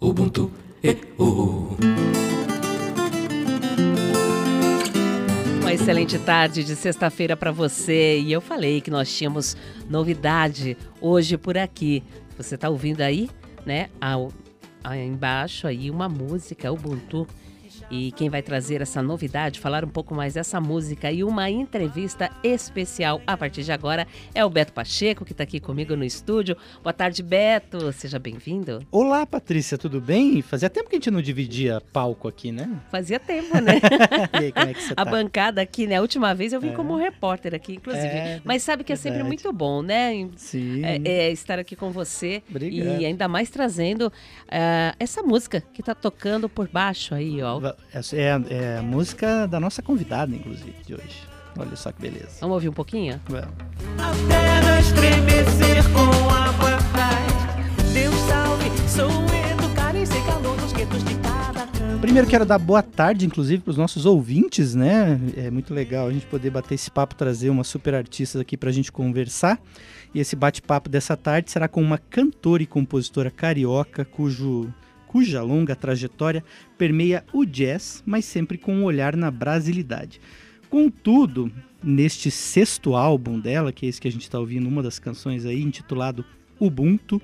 Ubuntu é o. Uma excelente tarde de sexta-feira para você. E eu falei que nós tínhamos novidade hoje por aqui. Você está ouvindo aí, né? Ao, ao embaixo aí uma música Ubuntu e quem vai trazer essa novidade, falar um pouco mais dessa música e uma entrevista especial a partir de agora é o Beto Pacheco, que está aqui comigo no estúdio. Boa tarde, Beto. Seja bem-vindo. Olá, Patrícia, tudo bem? Fazia tempo que a gente não dividia palco aqui, né? Fazia tempo, né? e aí, como é que você tá? A bancada aqui, né? A última vez eu vim é. como repórter aqui, inclusive. É, Mas sabe que é sempre muito bom, né? Sim. É, é estar aqui com você. Obrigado. E ainda mais trazendo uh, essa música que está tocando por baixo aí, ó. É, é, a música da nossa convidada, inclusive, de hoje. Olha só que beleza. Vamos ouvir um pouquinho? Vamos. A terra estremecer com a paz. Deus salve, sou educar e ser calor dos guetos de cada canto. Primeiro quero dar boa tarde, inclusive, para os nossos ouvintes, né? É muito legal a gente poder bater esse papo, trazer uma super artista aqui para a gente conversar. E esse bate-papo dessa tarde será com uma cantora e compositora carioca, cujo cuja longa trajetória permeia o jazz, mas sempre com um olhar na brasilidade. Contudo, neste sexto álbum dela, que é esse que a gente está ouvindo, uma das canções aí, intitulado Ubuntu,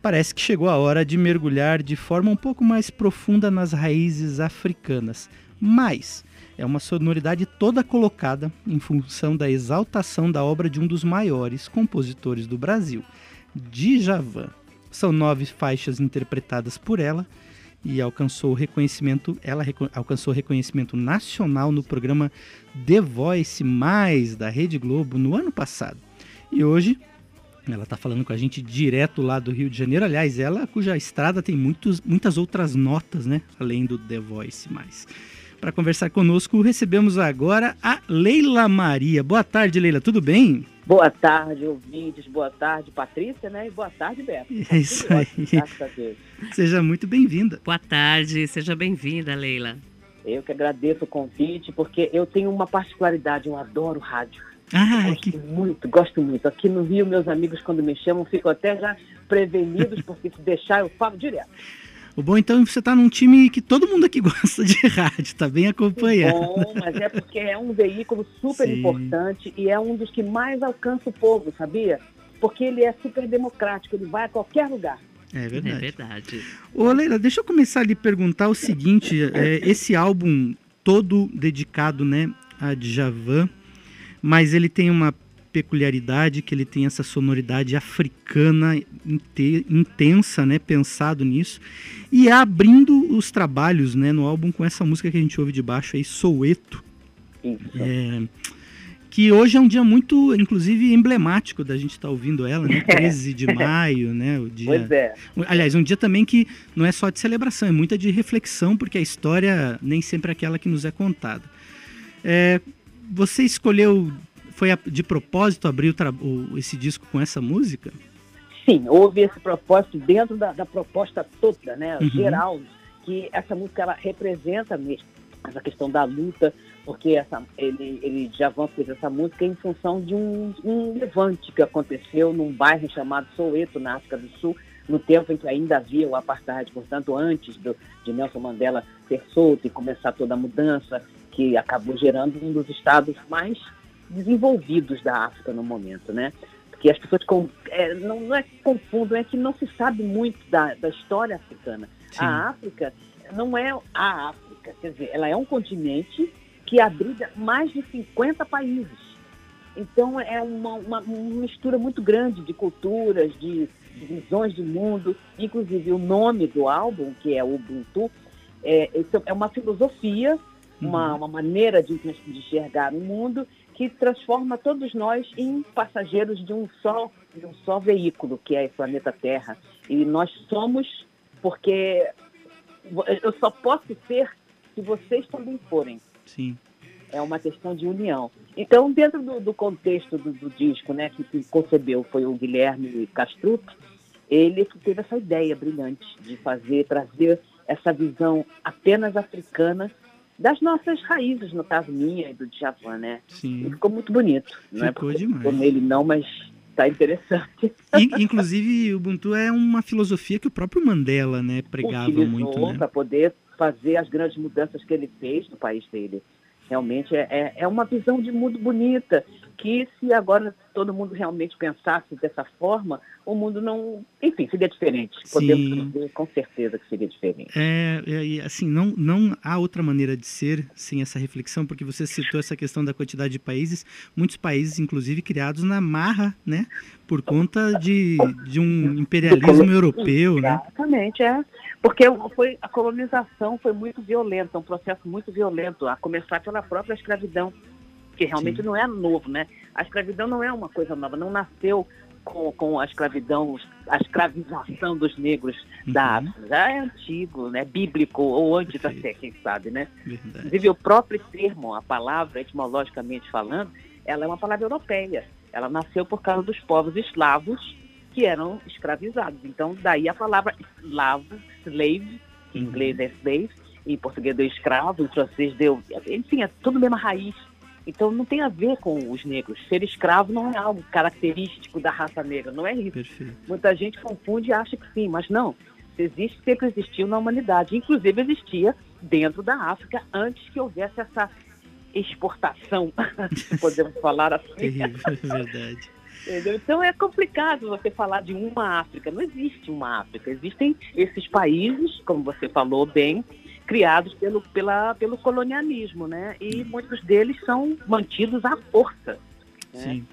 parece que chegou a hora de mergulhar de forma um pouco mais profunda nas raízes africanas. Mas é uma sonoridade toda colocada em função da exaltação da obra de um dos maiores compositores do Brasil, Djavan. São nove faixas interpretadas por ela e alcançou reconhecimento, ela reco alcançou reconhecimento nacional no programa The Voice Mais da Rede Globo no ano passado. E hoje ela está falando com a gente direto lá do Rio de Janeiro. Aliás, ela cuja estrada tem muitos, muitas outras notas, né? Além do The Voice Mais. Para conversar conosco, recebemos agora a Leila Maria. Boa tarde, Leila, tudo bem? Boa tarde, ouvintes. Boa tarde, Patrícia, né? E boa tarde, Beto. É isso aí. Seja muito bem-vinda. Boa tarde, seja bem-vinda, Leila. Eu que agradeço o convite, porque eu tenho uma particularidade, eu adoro rádio. Ah, gosto que... muito, gosto muito. Aqui no Rio, meus amigos, quando me chamam, ficam até já prevenidos, porque se deixar, eu falo direto. O bom então você está num time que todo mundo aqui gosta de rádio, está bem acompanhado. Bom, mas é porque é um veículo super Sim. importante e é um dos que mais alcança o povo, sabia? Porque ele é super democrático, ele vai a qualquer lugar. É verdade. É verdade. Ô Leila, deixa eu começar a lhe perguntar o seguinte, é, esse álbum todo dedicado né, a Djavan, mas ele tem uma peculiaridade que ele tem essa sonoridade africana inte- intensa, né, pensado nisso, e é abrindo os trabalhos, né, no álbum com essa música que a gente ouve de baixo aí, Soueto, Isso. é, que hoje é um dia muito, inclusive, emblemático da gente estar ouvindo ela, né, 13 de maio, né, o dia... Pois é. Aliás, um dia também que não é só de celebração, é muita de reflexão, porque a história nem sempre é aquela que nos é contada. É, você escolheu, foi de propósito abrir o- esse disco com essa música? Sim, houve esse propósito dentro da, da proposta toda, né, Uhum. geral, que essa música ela representa mesmo essa questão da luta, porque essa, ele, ele já fez essa música em função de um, um levante que aconteceu num bairro chamado Soweto, na África do Sul, no tempo em que ainda havia o apartheid, portanto, antes do, de Nelson Mandela ser solto e começar toda a mudança, que acabou gerando um dos estados mais desenvolvidos da África no momento, né? Porque as pessoas com, é, não, não é que confundam, é que não se sabe muito da, da história africana. Sim. A África não é a África, quer dizer, ela é um continente que abriga mais de 50 países. Então é uma, uma, uma mistura muito grande de culturas, de, de visões de mundo. Inclusive o nome do álbum, que é Ubuntu, é, isso é uma filosofia, uma, uma maneira de, de enxergar o mundo que transforma todos nós em passageiros de um só, de um só veículo, que é o planeta Terra. E nós somos porque eu só posso ser se vocês também forem. Sim. É uma questão de união. Então, dentro do, do contexto do, do disco, né, que, que concebeu foi o Guilherme Castrup, ele que teve essa ideia brilhante de fazer, trazer essa visão apenas africana das nossas raízes, no caso minha e do Djavan, né? E Sim. ficou muito bonito. Não é Ficou porque demais. ficou nele não, mas tá interessante. In- inclusive, o Ubuntu é uma filosofia que o próprio Mandela, né, pregava muito, né? para poder fazer as grandes mudanças que ele fez no país dele. Realmente é, é, é uma visão de mundo bonita, que se agora todo mundo realmente pensasse dessa forma, o mundo não... Enfim, seria diferente. Podemos Sim. dizer com certeza que seria diferente. É, é, assim, não, não há outra maneira de ser sem essa reflexão, porque você citou essa questão da quantidade de países, muitos países, inclusive, criados na marra, né, por conta de, de um imperialismo europeu, né? Exatamente, é. Porque foi, a colonização foi muito violenta, um processo muito violento, a começar pela própria escravidão, que realmente Sim. não é novo, né? A escravidão não é uma coisa nova, não nasceu com, com a escravidão, a escravização dos negros da Uhum. África. Já é antigo, né? Bíblico, ou antes até, quem sabe, né? Verdade. Inclusive, o próprio termo, a palavra, etimologicamente falando, ela é uma palavra europeia. Ela nasceu por causa dos povos eslavos que eram escravizados. Então, daí a palavra eslavo, slave, que em Uhum. inglês é slave, em português deu escravo, em francês deu... Enfim, é tudo mesma raiz. Então, não tem a ver com os negros. Ser escravo não é algo característico da raça negra, não é isso. Perfeito. Muita gente confunde e acha que sim, mas não. Existe, sempre existiu na humanidade. Inclusive existia dentro da África antes que houvesse essa exportação, se podemos falar assim. Terrível, é verdade. Entendeu? Então é complicado você falar de uma África. Não existe uma África. Existem esses países, como você falou bem, criados pelo, pela, pelo colonialismo, né? E muitos deles são mantidos à força. né? Sim.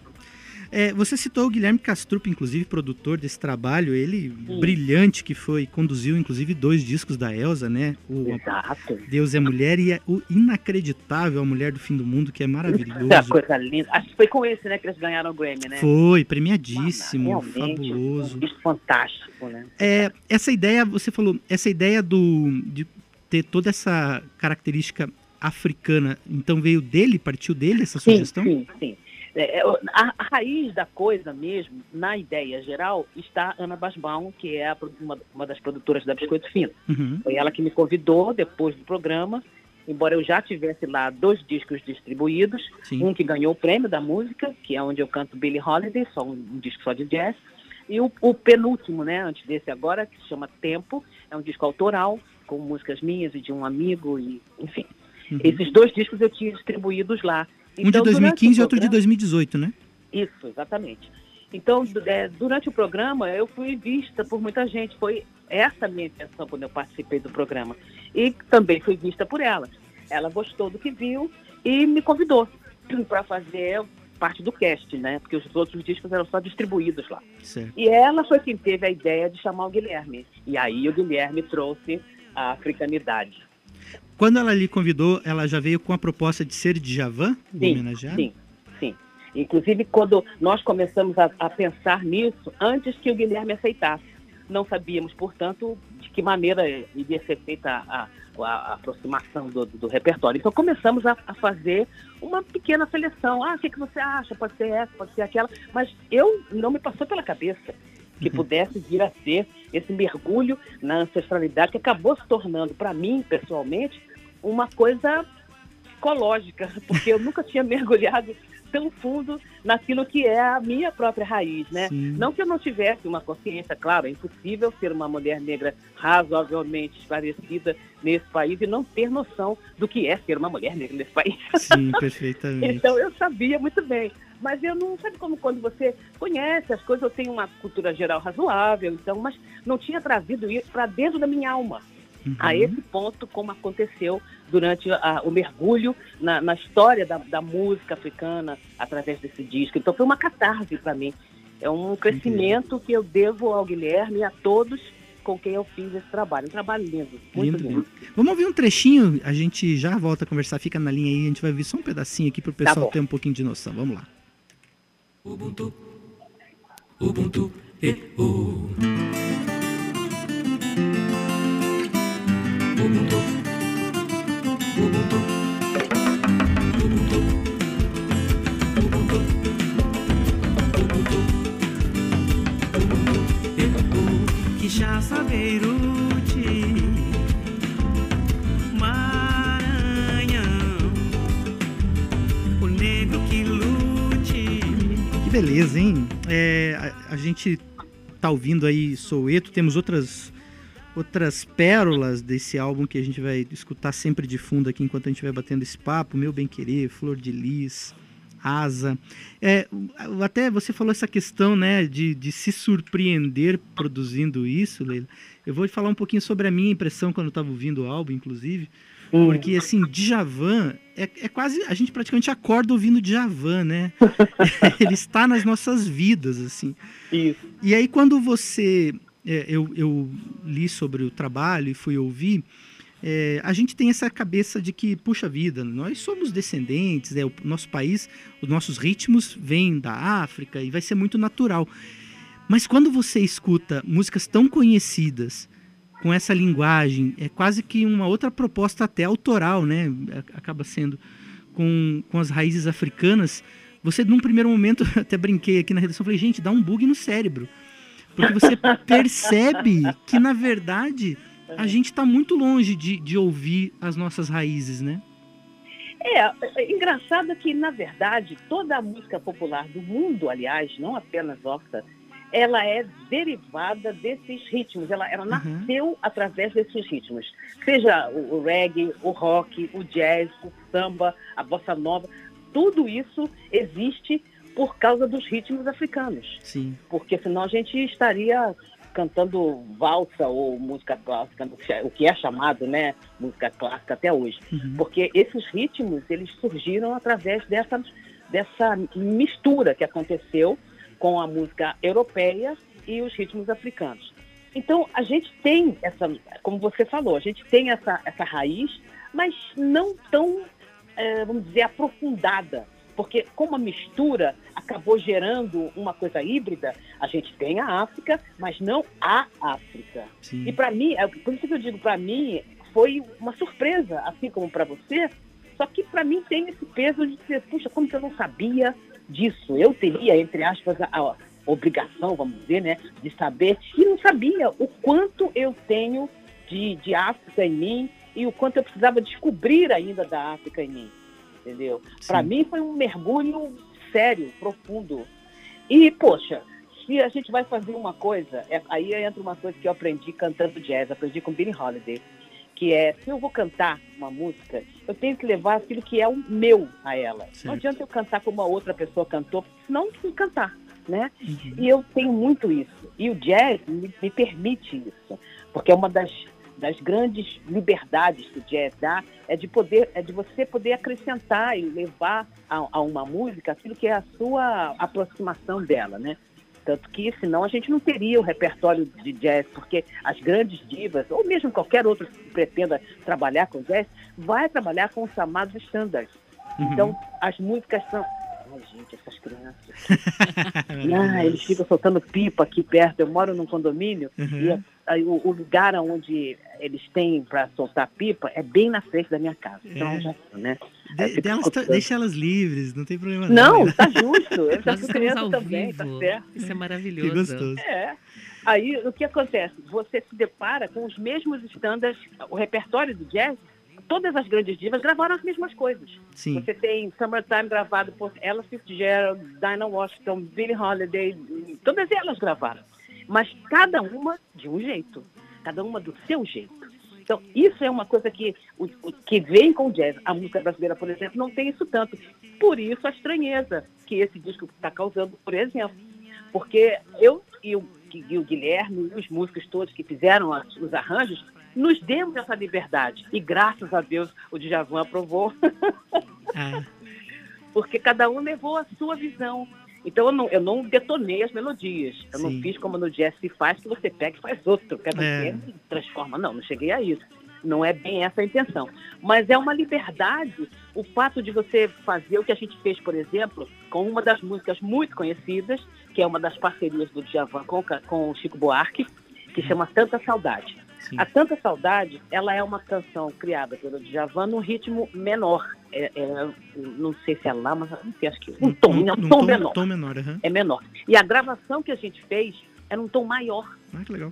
É, você citou o Guilherme Castrup, inclusive produtor desse trabalho, ele brilhante que foi, conduziu inclusive dois discos da Elsa, né? O Exato. Deus é Mulher e é o inacreditável A Mulher do Fim do Mundo, que é É maravilhoso. coisa linda. Acho que foi com esse, né, que eles ganharam o Grammy, né? Foi premiadíssimo, Realmente, fabuloso. Um disco fantástico, né? É, essa ideia, você falou, essa ideia do de ter toda essa característica africana, então veio dele, partiu dele essa Sim, sugestão? sim, sim. É, é, a, a raiz da coisa mesmo, na ideia geral, está Ana Basbaum, que é a uma, uma das produtoras da Biscoito Fino. Uhum, Foi ela que me convidou depois do programa, embora eu já tivesse lá dois discos distribuídos, sim. um que ganhou o prêmio da música, que é onde eu canto Billie Holiday, só um, um disco só de jazz, e o, o penúltimo, né, antes desse agora, que se chama Tempo, é um disco autoral, com músicas minhas e de um amigo, e enfim. Uhum. Esses dois discos eu tinha distribuídos lá. Um de Então, durante 2015 e outro de programa- 2018, né? Isso, exatamente. Então, é, durante o programa, eu fui vista por muita gente. Foi essa a minha intenção quando eu participei do programa. E também fui vista por ela. Ela gostou do que viu e me convidou para fazer parte do cast, né? Porque os outros discos eram só distribuídos lá. Certo. E ela foi quem teve a ideia de chamar o Guilherme. E aí o Guilherme trouxe a africanidade. Quando ela lhe convidou, ela já veio com a proposta de ser Djavan, Sim, homenageado? Sim, sim. Inclusive, quando nós começamos a, a pensar nisso, antes que o Guilherme aceitasse, não sabíamos, portanto, de que maneira iria ser feita a, a- a aproximação do, do repertório. Então, começamos a, a fazer uma pequena seleção. Ah, o que, que você acha? Pode ser essa, pode ser aquela. Mas eu não me passou pela cabeça que pudesse vir a ser esse mergulho na ancestralidade que acabou se tornando, para mim, pessoalmente, uma coisa psicológica, porque eu nunca tinha mergulhado tão fundo naquilo que é a minha própria raiz, né? Sim. Não que eu não tivesse uma consciência, claro, é impossível ser uma mulher negra razoavelmente esclarecida nesse país e não ter noção do que é ser uma mulher negra nesse país. Sim, perfeitamente. Então eu sabia muito bem. Mas eu não sabe como quando você conhece as coisas, eu tenho uma cultura geral razoável, então, mas não tinha trazido isso para dentro da minha alma Uhum. a esse ponto, como aconteceu durante a- o mergulho na, na história da, da música africana através desse disco. Então foi uma catarse para mim. É um crescimento que eu devo ao Guilherme e a todos com quem eu fiz esse trabalho. Um trabalho lindo, muito Lindo, lindo. Vamos ouvir um trechinho, a gente já volta a conversar, fica na linha aí, a gente vai ouvir só um pedacinho aqui pro pessoal Tá bom. ter um pouquinho de noção. Vamos lá. Ubuntu, Ubuntu, e o. Ubuntu, Ubuntu, Ubuntu, Ubuntu, Ubuntu, Ubuntu, e o. Quixaça Beirute, Beleza, hein? É, a, a gente tá ouvindo aí Soueto, temos outras outras pérolas desse álbum que a gente vai escutar sempre de fundo aqui enquanto a gente vai batendo esse papo, Meu Bem Querer, Flor de Lis, Asa. É, até você falou essa questão, né, de, de se surpreender produzindo isso, Leila. Eu vou falar um pouquinho sobre a minha impressão quando eu estava ouvindo o álbum, inclusive, porque, assim, Djavan é, é quase... A gente praticamente acorda ouvindo Djavan, né? Ele está nas nossas vidas, assim. Isso. E aí, quando você. é, eu, eu li sobre o trabalho e fui ouvir. é, a gente tem essa cabeça de que, puxa vida, nós somos descendentes, é, o nosso país, os nossos ritmos vêm da África e vai ser muito natural. Mas quando você escuta músicas tão conhecidas, com essa linguagem, é quase que uma outra proposta até autoral, né? Acaba sendo com, com as raízes africanas. Você, num primeiro momento, até brinquei aqui na redação, falei, gente, dá um bug no cérebro. Porque você percebe que, na verdade, a gente está muito longe de, de ouvir as nossas raízes, né? É, é engraçado que, na verdade, toda a música popular do mundo, aliás, não apenas nossa, ela é derivada desses ritmos. Ela, ela Uhum. nasceu através desses ritmos. Seja o, o reggae, o rock, o jazz, o samba, a bossa nova, tudo isso existe por causa dos ritmos africanos. Sim. Porque senão a gente estaria cantando valsa ou música clássica, o que é chamado, né, música clássica até hoje Uhum. porque esses ritmos eles surgiram através dessa, dessa mistura que aconteceu com a música europeia e os ritmos africanos. Então a gente tem essa, como você falou, a gente tem essa, essa raiz, mas não tão, eh, vamos dizer, aprofundada, porque como a mistura acabou gerando uma coisa híbrida, a gente tem a África, mas não a África. Sim. E para mim, é por isso que eu digo, para mim foi uma surpresa, assim como para você. Só que para mim tem esse peso de dizer, puxa, como que eu não sabia disso? Eu teria, entre aspas, a, a obrigação, vamos dizer, né, de saber. E não sabia o quanto eu tenho de, de África em mim e o quanto eu precisava descobrir ainda da África em mim. Entendeu? Para mim foi um mergulho sério, profundo. E, poxa, se a gente vai fazer uma coisa, é- aí entra uma coisa que eu aprendi cantando jazz, aprendi com Billie Holiday, que é, se eu vou cantar uma música, eu tenho que levar aquilo que é o meu a ela. Certo. Não adianta eu cantar como a outra pessoa cantou, senão não cantar, né? Uhum. E eu tenho muito isso. E o jazz me, me permite isso, porque é uma das, das grandes liberdades que o jazz dá, é de poder, é de você poder acrescentar e levar a, a uma música aquilo que é a sua aproximação dela, né? Tanto que senão a gente não teria o repertório de jazz, porque as grandes divas, ou mesmo qualquer outro que pretenda trabalhar com jazz, vai trabalhar com os chamados standards. Uhum. Então, as músicas são. Ai, gente, essas crianças. Ah, eles ficam soltando pipa aqui perto. Eu moro num condomínio Uhum. e aí o, o lugar onde eles têm para soltar pipa é bem na frente da minha casa. Então, É. já, né? De- delas tá- deixa elas livres, não tem problema Não, né? tá justo. Eu já estamos criança também, vivo. tá certo. Isso é Que maravilhoso. gostoso. É. Aí o que acontece? Você se depara com os mesmos standards, o repertório do jazz, todas as grandes divas gravaram as mesmas coisas. Sim. Você tem Summertime gravado por Ella Fitzgerald, Dinah Washington, Billie Holiday, todas elas gravaram. Mas cada uma de um jeito, cada uma do seu jeito. Então, isso é uma coisa que, o, que vem com o jazz. A música brasileira, por exemplo, não tem isso tanto. Por isso a estranheza que esse disco está causando, por exemplo. Porque eu e o, e o Guilherme e os músicos todos que fizeram os arranjos, nos demos essa liberdade. E graças a Deus o Djavan aprovou Ah, porque cada um levou a sua visão. Então eu não, eu não detonei as melodias. Eu Sim. não fiz como no jazz se faz, que você pega e faz outro. Pega É. um transforma. Não, não cheguei a isso. Não é bem essa a intenção. Mas é uma liberdade o fato de você fazer o que a gente fez, por exemplo, com uma das músicas muito conhecidas, que é uma das parcerias do Djavan com, com o Chico Buarque, que chama Tanta Saudade. Sim. A Tanta Saudade, ela é uma canção criada pelo Djavan num ritmo menor. É, é, não sei se é lá, mas não sei, acho que um tom, um, num tom, menor. Tom menor, aham. É menor. E a gravação que a gente fez era um tom maior. Ah, que legal.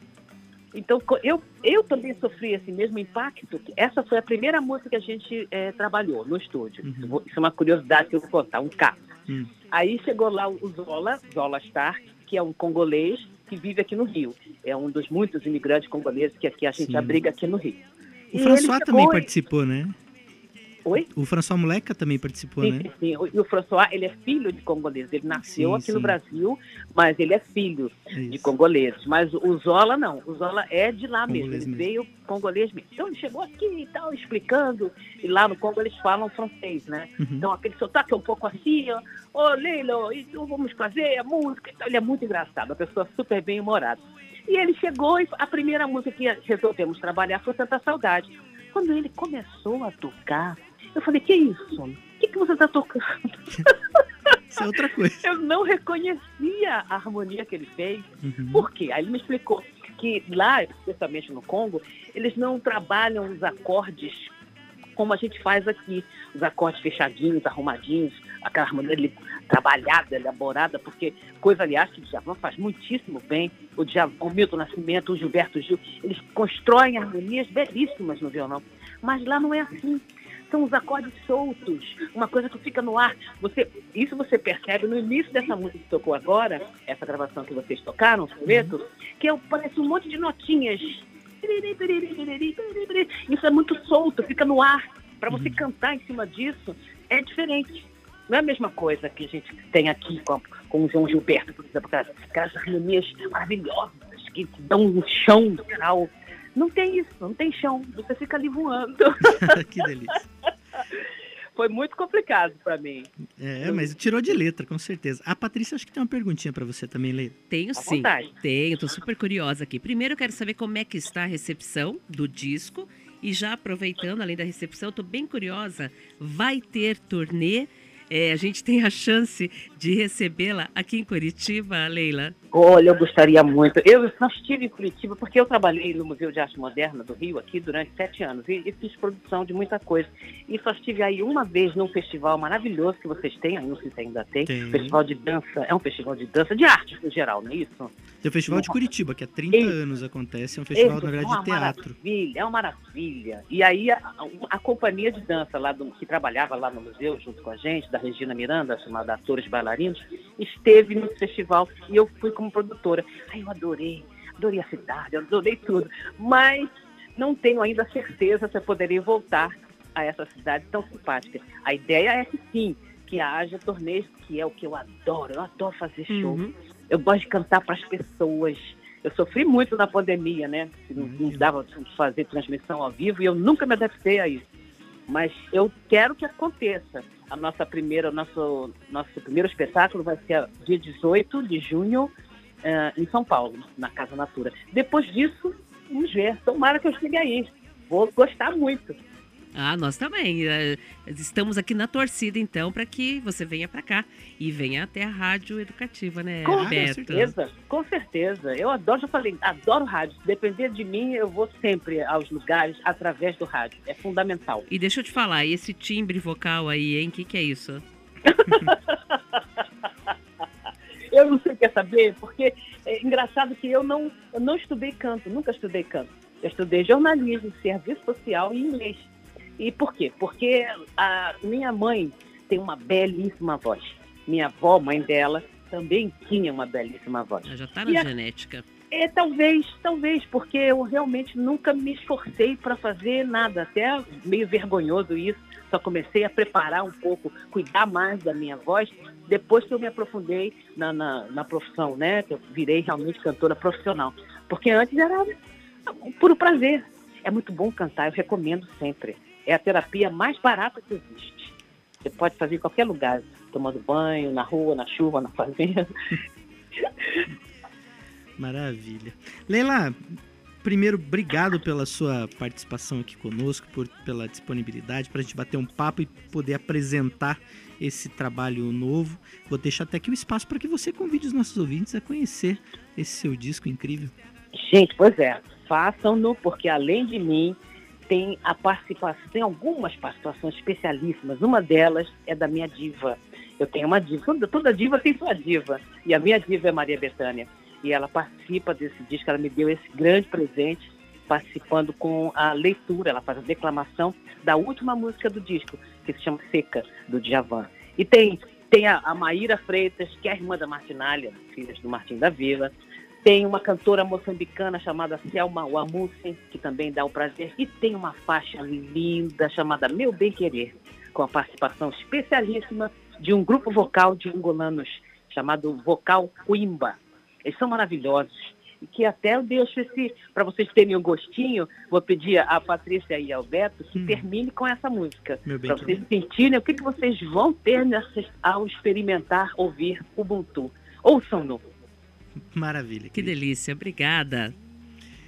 Então, eu, eu também sofri esse mesmo impacto. Essa foi a primeira música que a gente eh, trabalhou no estúdio. Uhum. Isso é uma curiosidade que eu vou contar, um caso. Hum. Aí chegou lá o Zola, Zola Stark, que é um congolês que vive aqui no Rio. É um dos muitos imigrantes congoleses que aqui a gente Sim. abriga aqui no Rio. O E François também e- participou, né? Oi? O François Moleca também participou, Sim, né? sim, sim. O- E o François, ele é filho de congoleses. Ele nasceu Sim, aqui sim. no Brasil, mas ele é filho É de congoleses. Mas o Zola não. O Zola é de lá mesmo. Ele mesmo. veio congolês mesmo. Então ele chegou aqui e tal, explicando. E lá no Congo eles falam francês, né? Uhum. Então aquele sotaque é um pouco assim, ó. Ô, Leilo, então vamos fazer a música. Então, ele é muito engraçado, uma pessoa super bem humorada. E ele chegou e a primeira música que resolvemos trabalhar foi Tanta Saudade. Quando ele começou a tocar, eu falei, que isso? O que, que você está tocando? Isso é outra coisa. Eu não reconhecia a harmonia que ele fez. Uhum. Por quê? Aí ele me explicou que lá, especialmente no Congo, eles não trabalham os acordes como a gente faz aqui. Os acordes fechadinhos, arrumadinhos, aquela harmonia ali trabalhada, elaborada, porque coisa, aliás, que o Djavan faz muitíssimo bem. O Djavan, o Milton Nascimento, o Gilberto Gil, eles constroem harmonias belíssimas no violão. Mas lá não é assim. São os acordes soltos, uma coisa que fica no ar. Você, isso você percebe no início dessa música que tocou agora, essa gravação que vocês tocaram, Soweto, que é, parece um monte de notinhas. Isso é muito solto, fica no ar. Para você cantar em cima disso, é diferente. Não é a mesma coisa que a gente tem aqui com, com o João Gilberto, por exemplo, aquelas, aquelas harmonias maravilhosas que dão um chão no final. Não tem isso, não tem chão. Você fica ali voando. que delícia. Foi muito complicado para mim. É, mas tirou de letra, com certeza. A Patrícia acho que tem uma perguntinha pra você também, Leila. Tenho À sim. vontade. Tenho, tô super curiosa aqui. Primeiro eu quero saber como é que está a recepção do disco. E já aproveitando, além da recepção, tô bem curiosa. Vai ter turnê? É, a gente tem a chance de recebê-la aqui em Curitiba, Leila? Olha, eu gostaria muito. Eu não estive em Curitiba porque eu trabalhei no Museu de Arte Moderna do Rio aqui durante sete anos e, e fiz produção de muita coisa. E só estive aí uma vez num festival maravilhoso que vocês têm, aí não sei se ainda tem, Tem. festival de dança, é um festival de dança, de arte no geral, não é isso? Tem o Festival de Curitiba, que há 30 Isso. anos acontece. É um festival, na verdade, é uma de teatro. Maravilha, é uma maravilha. E aí a, a- a companhia de dança lá do, que trabalhava lá no museu junto com a gente, da Regina Miranda, chamada Atores Bailarinos, esteve no festival e eu fui como produtora. Eu adorei, adorei a cidade, adorei tudo. Mas não tenho ainda certeza se eu poderei voltar a essa cidade tão simpática. A ideia é que sim, que haja torneios, que é o que eu adoro. Eu adoro fazer show. Uhum. Eu gosto de cantar para as pessoas. Eu sofri muito na pandemia, né? Não, não dava de fazer transmissão ao vivo e eu nunca me adaptei a isso. Mas eu quero que aconteça. A nossa primeira, nosso, nosso primeiro espetáculo vai ser dia 18 de junho eh, em São Paulo, na Casa Natura. Depois disso, vamos ver. Tomara que eu chegue aí. Vou gostar muito. Ah, nós também. eh, Estamos aqui na torcida, então, para que você venha para cá e venha até a Rádio Educativa, né, Com Beto? certeza, com certeza. Eu adoro, já falei, adoro rádio. Se depender de mim, eu vou sempre aos lugares através do rádio. É fundamental. E deixa eu te falar, esse timbre vocal aí, hein? O que, que é isso? Eu não sei o que é saber, porque é engraçado que eu não, eu não estudei canto, nunca estudei canto. Eu estudei jornalismo, serviço social e inglês. E por quê? Porque a minha mãe tem uma belíssima voz. Minha avó, mãe dela, também tinha uma belíssima voz. Ah, Já tá na E a- genética. É, talvez, talvez, porque eu realmente nunca me esforcei para fazer nada, até meio vergonhoso isso. Só comecei a preparar um pouco, cuidar mais da minha voz depois que eu me aprofundei na, na, na profissão, né? Que eu virei realmente cantora profissional. Porque antes era um puro prazer. É muito bom cantar, eu recomendo sempre. É a terapia mais barata que existe. Você pode fazer em qualquer lugar, tomando banho, na rua, na chuva, na fazenda. Maravilha. Leila, primeiro, obrigado pela sua participação aqui conosco, por, pela disponibilidade para a gente bater um papo e poder apresentar esse trabalho novo. Vou deixar até aqui o espaço para que você convide os nossos ouvintes a conhecer esse seu disco incrível. Gente, pois é, façam-no, porque além de mim, tem a participação, tem algumas participações especialíssimas. Uma delas é da minha diva. Eu tenho uma diva, toda, toda diva tem sua diva. E a minha diva é Maria Bethânia. E ela participa desse disco, ela me deu esse grande presente, participando com a leitura, ela faz a declamação da última música do disco, que se chama Seca, do Djavan. E tem Tem a, a Maíra Freitas, que é a irmã da Martinália, filha do Martim da Vila. Tem uma cantora moçambicana chamada Selma Wamusen, que também dá o prazer. E tem uma faixa linda chamada Meu Bem Querer, com a participação especialíssima de um grupo vocal de angolanos chamado Vocal Coimba. Eles são maravilhosos. E que até eu deixo esse, para vocês terem um gostinho, vou pedir a Patrícia e ao Beto que Hum. termine com essa música. Para vocês sentirem o que, que vocês vão ter nessas, ao experimentar ouvir Ubuntu. Ouçam-no. Maravilha. Que delícia, obrigada.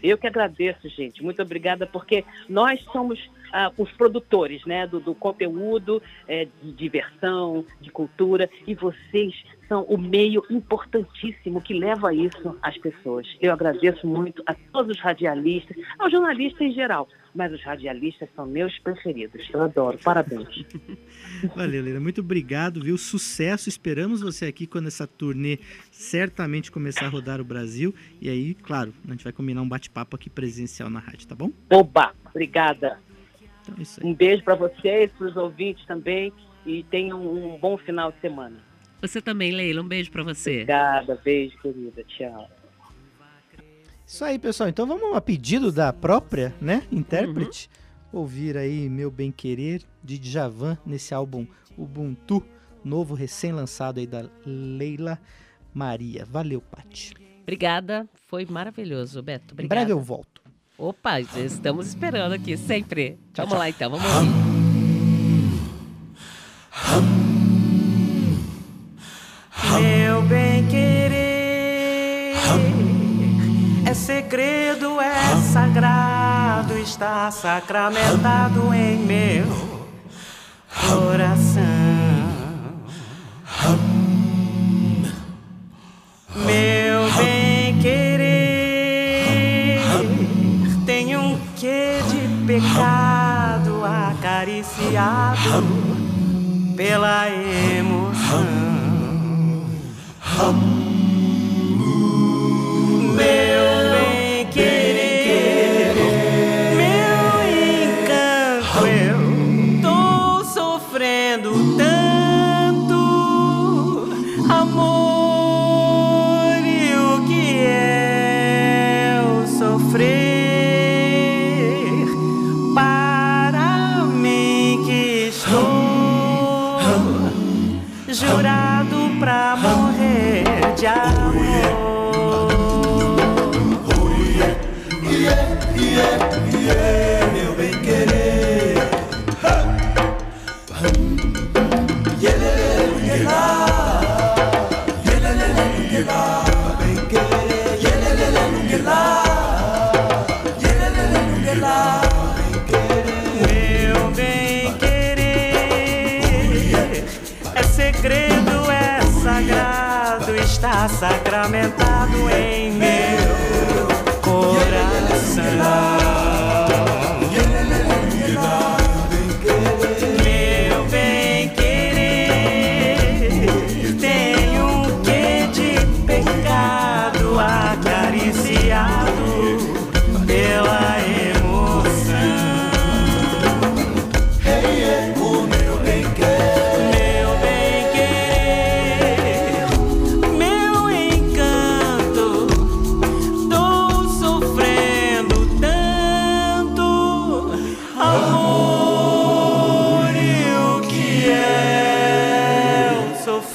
Eu que agradeço, gente. Muito obrigada, porque nós somos ah, os produtores né, do, do conteúdo eh, de diversão, de cultura, e vocês são o meio importantíssimo que leva isso às pessoas. Eu agradeço muito a todos os radialistas, aos jornalistas em geral, mas os radialistas são meus preferidos. Eu adoro. Parabéns. Valeu, Leila. Muito obrigado, viu? Sucesso. Esperamos você aqui quando essa turnê certamente começar a rodar o Brasil. E aí, claro, a gente vai combinar um bate-papo aqui presencial na rádio, tá bom? Oba! Obrigada. Então isso aí. Um beijo para vocês, para os ouvintes também, e tenham um bom final de semana. Você também, Leila, um beijo pra você. Obrigada, beijo, querida. Tchau. Isso aí, pessoal. Então vamos a pedido da própria, né, intérprete, ouvir aí Meu Bem Querer de Djavan nesse álbum Ubuntu, novo recém-lançado aí da Leila Maria. Valeu, Pati. Obrigada, foi maravilhoso, Beto. Em Obrigada. breve eu volto. Opa, estamos esperando aqui sempre. Tchau, vamos tchau. lá então, vamos ouvir. Meu bem querer é segredo, é sagrado, está sacramentado em meu coração. Meu acariciado pela emoção. Meu bem querer, meu encanto, eu segredo, é sagrado, está sacramentado em meu coração.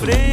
frente.